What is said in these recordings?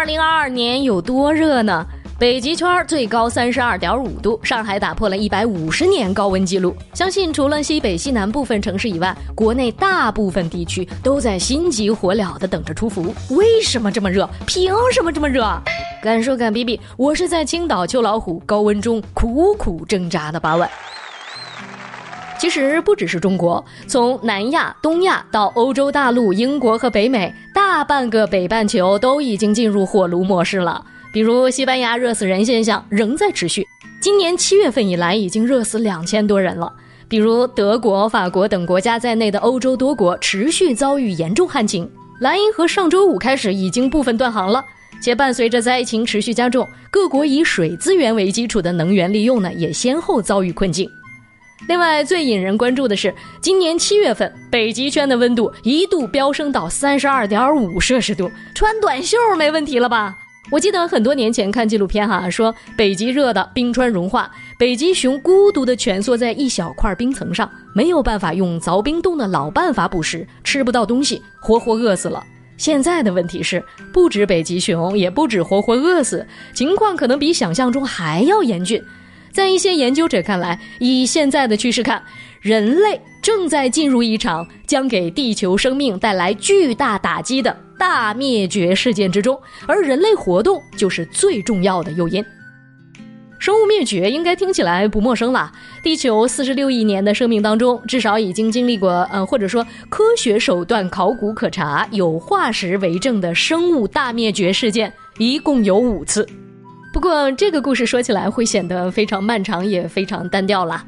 二零二二年有多热呢？北极圈最高三十二点五度，上海打破了一百五十年高温记录。相信除了西北、西南部分城市以外，国内大部分地区都在心急火燎的等着出伏。为什么这么热？凭什么这么热？敢说敢比比，我是在青岛秋老虎高温中苦苦挣扎的八万。其实不只是中国，从南亚、东亚到欧洲大陆、英国和北美，大半个北半球都已经进入火炉模式了。比如西班牙热死人现象仍在持续，今年七月份以来已经热死两千多人了。比如德国、法国等国家在内的欧洲多国持续遭遇严重旱情，莱茵河上周五开始已经部分断航了，且伴随着灾情持续加重，各国以水资源为基础的能源利用呢也先后遭遇困境。另外，最引人关注的是，今年七月份北极圈的温度一度飙升到三十二点五摄氏度，穿短袖没问题了吧？我记得很多年前看纪录片哈，说北极热的冰川融化，北极熊孤独地蜷缩在一小块冰层上，没有办法用凿冰洞的老办法捕食，吃不到东西，活活饿死了。现在的问题是，不止北极熊，也不止活活饿死，情况可能比想象中还要严峻。在一些研究者看来，以现在的趋势看，人类正在进入一场将给地球生命带来巨大打击的。大灭绝事件之中，而人类活动就是最重要的诱因。生物灭绝应该听起来不陌生了。地球四十六亿年的生命当中，至少已经经历过，嗯，或者说科学手段考古可查、有化石为证的生物大灭绝事件，一共有五次。不过这个故事说起来会显得非常漫长，也非常单调了。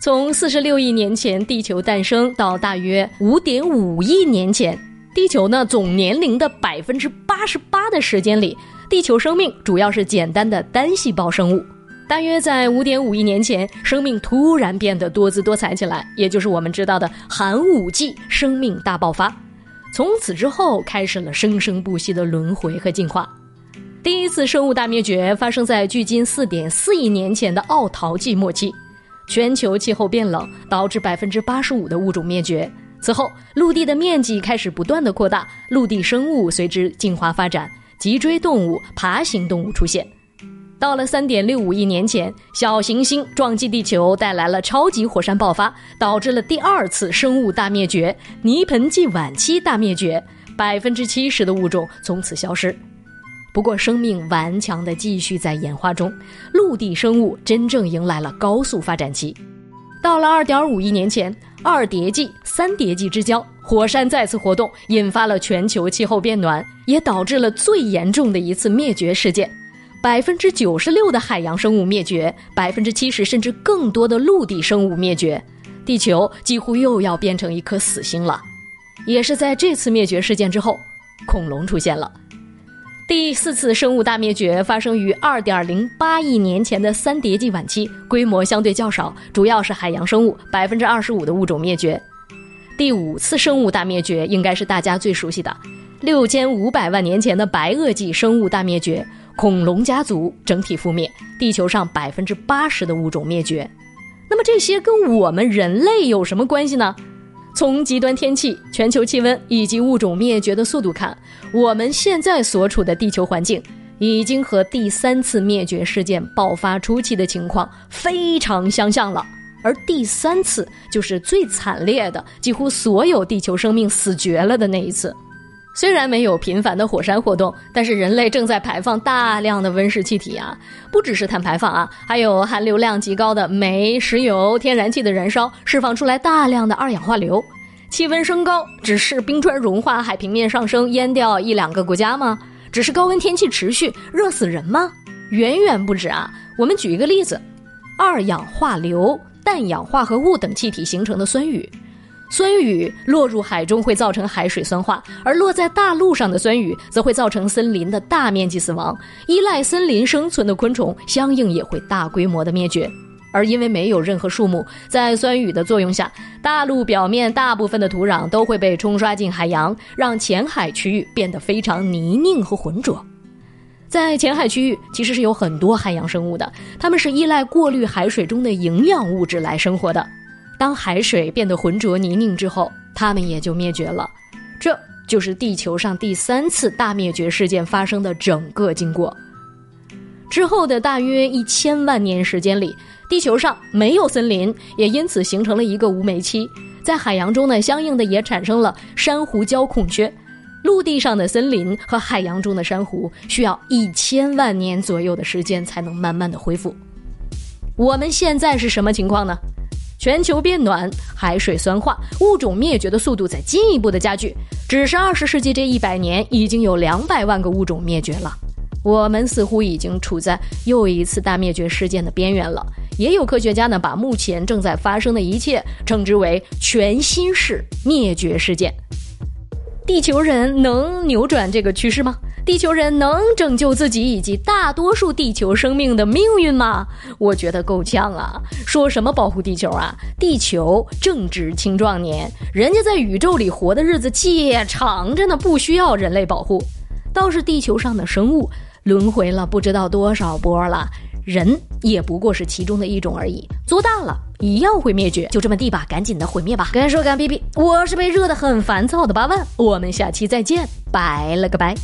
从四十六亿年前地球诞生到大约五点五亿年前。地球呢总年龄的百分之八十八的时间里，地球生命主要是简单的单细胞生物。大约在五点五亿年前，生命突然变得多姿多彩起来，也就是我们知道的寒武纪生命大爆发。从此之后，开始了生生不息的轮回和进化。第一次生物大灭绝发生在距今四点四亿年前的奥陶纪末期，全球气候变冷，导致百分之八十五的物种灭绝。此后，陆地的面积开始不断的扩大，陆地生物随之进化发展，脊椎动物、爬行动物出现。到了三点六五亿年前，小行星撞击地球，带来了超级火山爆发，导致了第二次生物大灭绝——泥盆纪晚期大灭绝，百分之七十的物种从此消失。不过，生命顽强地继续在演化中，陆地生物真正迎来了高速发展期。到了二点五亿年前。二叠纪、三叠纪之交，火山再次活动，引发了全球气候变暖，也导致了最严重的一次灭绝事件。百分之九十六的海洋生物灭绝，百分之七十甚至更多的陆地生物灭绝，地球几乎又要变成一颗死星了。也是在这次灭绝事件之后，恐龙出现了。第四次生物大灭绝发生于二点零八亿年前的三叠纪晚期，规模相对较少，主要是海洋生物，百分之二十五的物种灭绝。第五次生物大灭绝应该是大家最熟悉的，六千五百万年前的白垩纪生物大灭绝，恐龙家族整体覆灭，地球上百分之八十的物种灭绝。那么这些跟我们人类有什么关系呢？从极端天气、全球气温以及物种灭绝的速度看，我们现在所处的地球环境已经和第三次灭绝事件爆发初期的情况非常相像了。而第三次就是最惨烈的，几乎所有地球生命死绝了的那一次。虽然没有频繁的火山活动，但是人类正在排放大量的温室气体啊，不只是碳排放啊，还有含硫量极高的煤、石油、天然气的燃烧，释放出来大量的二氧化硫。气温升高，只是冰川融化、海平面上升淹掉一两个国家吗？只是高温天气持续热死人吗？远远不止啊！我们举一个例子：二氧化硫、氮氧化合物等气体形成的酸雨，酸雨落入海中会造成海水酸化，而落在大陆上的酸雨则会造成森林的大面积死亡，依赖森林生存的昆虫相应也会大规模的灭绝。而因为没有任何树木，在酸雨的作用下，大陆表面大部分的土壤都会被冲刷进海洋，让浅海区域变得非常泥泞和浑浊。在浅海区域，其实是有很多海洋生物的，它们是依赖过滤海水中的营养物质来生活的。当海水变得浑浊泥泞之后，它们也就灭绝了。这就是地球上第三次大灭绝事件发生的整个经过。之后的大约一千万年时间里，地球上没有森林，也因此形成了一个无煤期。在海洋中呢，相应的也产生了珊瑚礁空缺。陆地上的森林和海洋中的珊瑚需要一千万年左右的时间才能慢慢的恢复。我们现在是什么情况呢？全球变暖，海水酸化，物种灭绝的速度在进一步的加剧。只是二十世纪这一百年，已经有两百万个物种灭绝了。我们似乎已经处在又一次大灭绝事件的边缘了。也有科学家呢，把目前正在发生的一切称之为全新式灭绝事件。地球人能扭转这个趋势吗？地球人能拯救自己以及大多数地球生命的命运吗？我觉得够呛啊！说什么保护地球啊？地球正值青壮年，人家在宇宙里活的日子且长着呢，不需要人类保护。倒是地球上的生物。轮回了不知道多少波了，人也不过是其中的一种而已。做大了一样会灭绝，就这么地吧，赶紧的毁灭吧！干说干逼逼，我是被热得很烦躁的八万，我们下期再见，拜了个拜。